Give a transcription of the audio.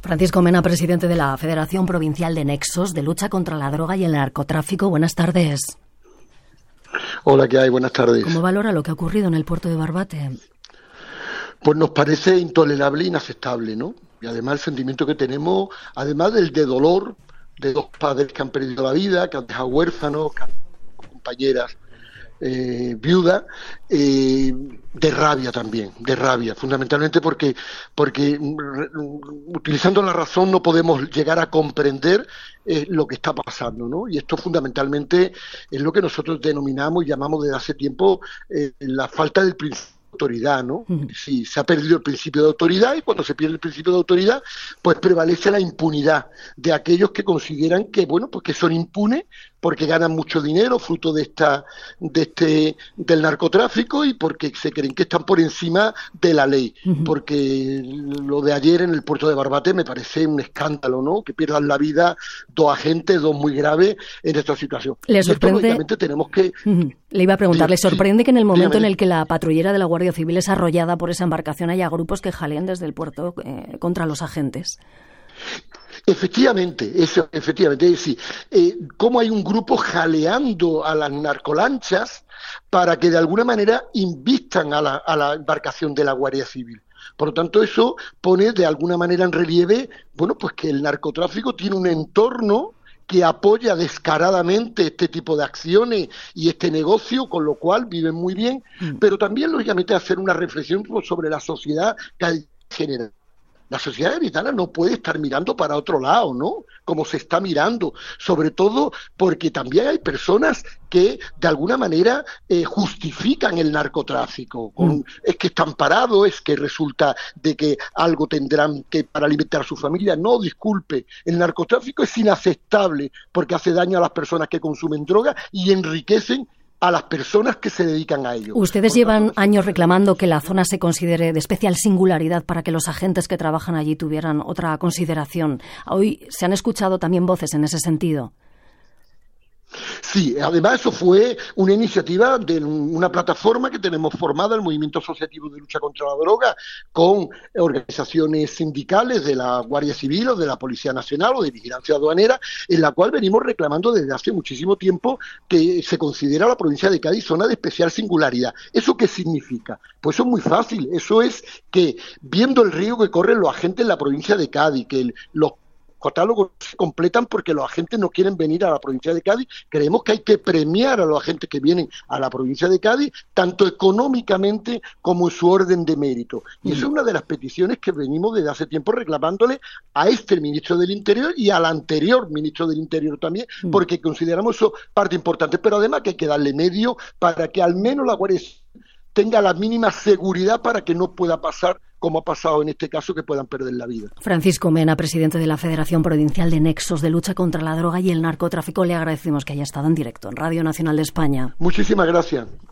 Francisco Mena, presidente de la Federación Provincial de Nexos de Lucha contra la Droga y el Narcotráfico. Buenas tardes. Hola, ¿qué hay? Buenas tardes. ¿Cómo valora lo que ha ocurrido en el puerto de Barbate? Pues nos parece intolerable e inaceptable, ¿no? Y además el sentimiento que tenemos, además del de dolor de dos padres que han perdido la vida, que han dejado huérfanos, compañeras eh, viuda, eh, de rabia también, de rabia, fundamentalmente porque, porque mm, utilizando la razón no podemos llegar a comprender eh, lo que está pasando, ¿no? Y esto fundamentalmente es lo que nosotros denominamos y llamamos desde hace tiempo la falta del principio autoridad, ¿no? Sí, se ha perdido el principio de autoridad y cuando se pierde el principio de autoridad, pues prevalece la impunidad de aquellos que consideran que, bueno, pues que son impunes porque ganan mucho dinero fruto de esta de este del narcotráfico y porque se creen que están por encima de la ley. Porque lo de ayer en el puerto de Barbate me parece un escándalo no que pierdan la vida dos agentes dos muy graves en esta situación. Le sorprende tenemos que le iba a preguntar le sorprende que en el momento en el que la patrullera de la Guardia Civil es arrollada por esa embarcación haya grupos que jalean desde el puerto eh, contra los agentes Efectivamente, eso, efectivamente, es decir, eh, cómo hay un grupo jaleando a las narcolanchas para que de alguna manera invistan a la, a la embarcación de la Guardia Civil. Por lo tanto, eso pone de alguna manera en relieve, bueno, pues que el narcotráfico tiene un entorno que apoya descaradamente este tipo de acciones y este negocio, con lo cual viven muy bien, mm. pero también, lógicamente, hacer una reflexión sobre la sociedad que genera la sociedad habitada no puede estar mirando para otro lado, ¿no? Como se está mirando, sobre todo porque también hay personas que de alguna manera eh, justifican el narcotráfico. Mm. Es que están parados, es que resulta de que algo tendrán que para alimentar a su familia. No, disculpe, el narcotráfico es inaceptable porque hace daño a las personas que consumen droga y enriquecen a las personas que se dedican a ello. Ustedes llevan años reclamando que la zona se considere de especial singularidad para que los agentes que trabajan allí tuvieran otra consideración. Hoy se han escuchado también voces en ese sentido. Sí, además eso fue una iniciativa de una plataforma que tenemos formada, el Movimiento Asociativo de Lucha contra la Droga, con organizaciones sindicales de la Guardia Civil o de la Policía Nacional o de Vigilancia Aduanera, en la cual venimos reclamando desde hace muchísimo tiempo que se considera la provincia de Cádiz zona de especial singularidad. ¿Eso qué significa? Pues eso es muy fácil, eso es que viendo el río que corren los agentes en la provincia de Cádiz, que los catálogos se completan porque los agentes no quieren venir a la provincia de Cádiz. Creemos que hay que premiar a los agentes que vienen a la provincia de Cádiz, tanto económicamente como en su orden de mérito. Y esa es una de las peticiones que venimos desde hace tiempo reclamándole a este ministro del Interior y al anterior ministro del Interior también, mm. porque consideramos eso parte importante. Pero además que hay que darle medio para que al menos la Guardia tenga la mínima seguridad para que no pueda pasar como ha pasado en este caso, que puedan perder la vida. Francisco Mena, presidente de la Federación Provincial de Nexos de Lucha contra la Droga y el Narcotráfico, le agradecemos que haya estado en directo en Radio Nacional de España. Muchísimas gracias.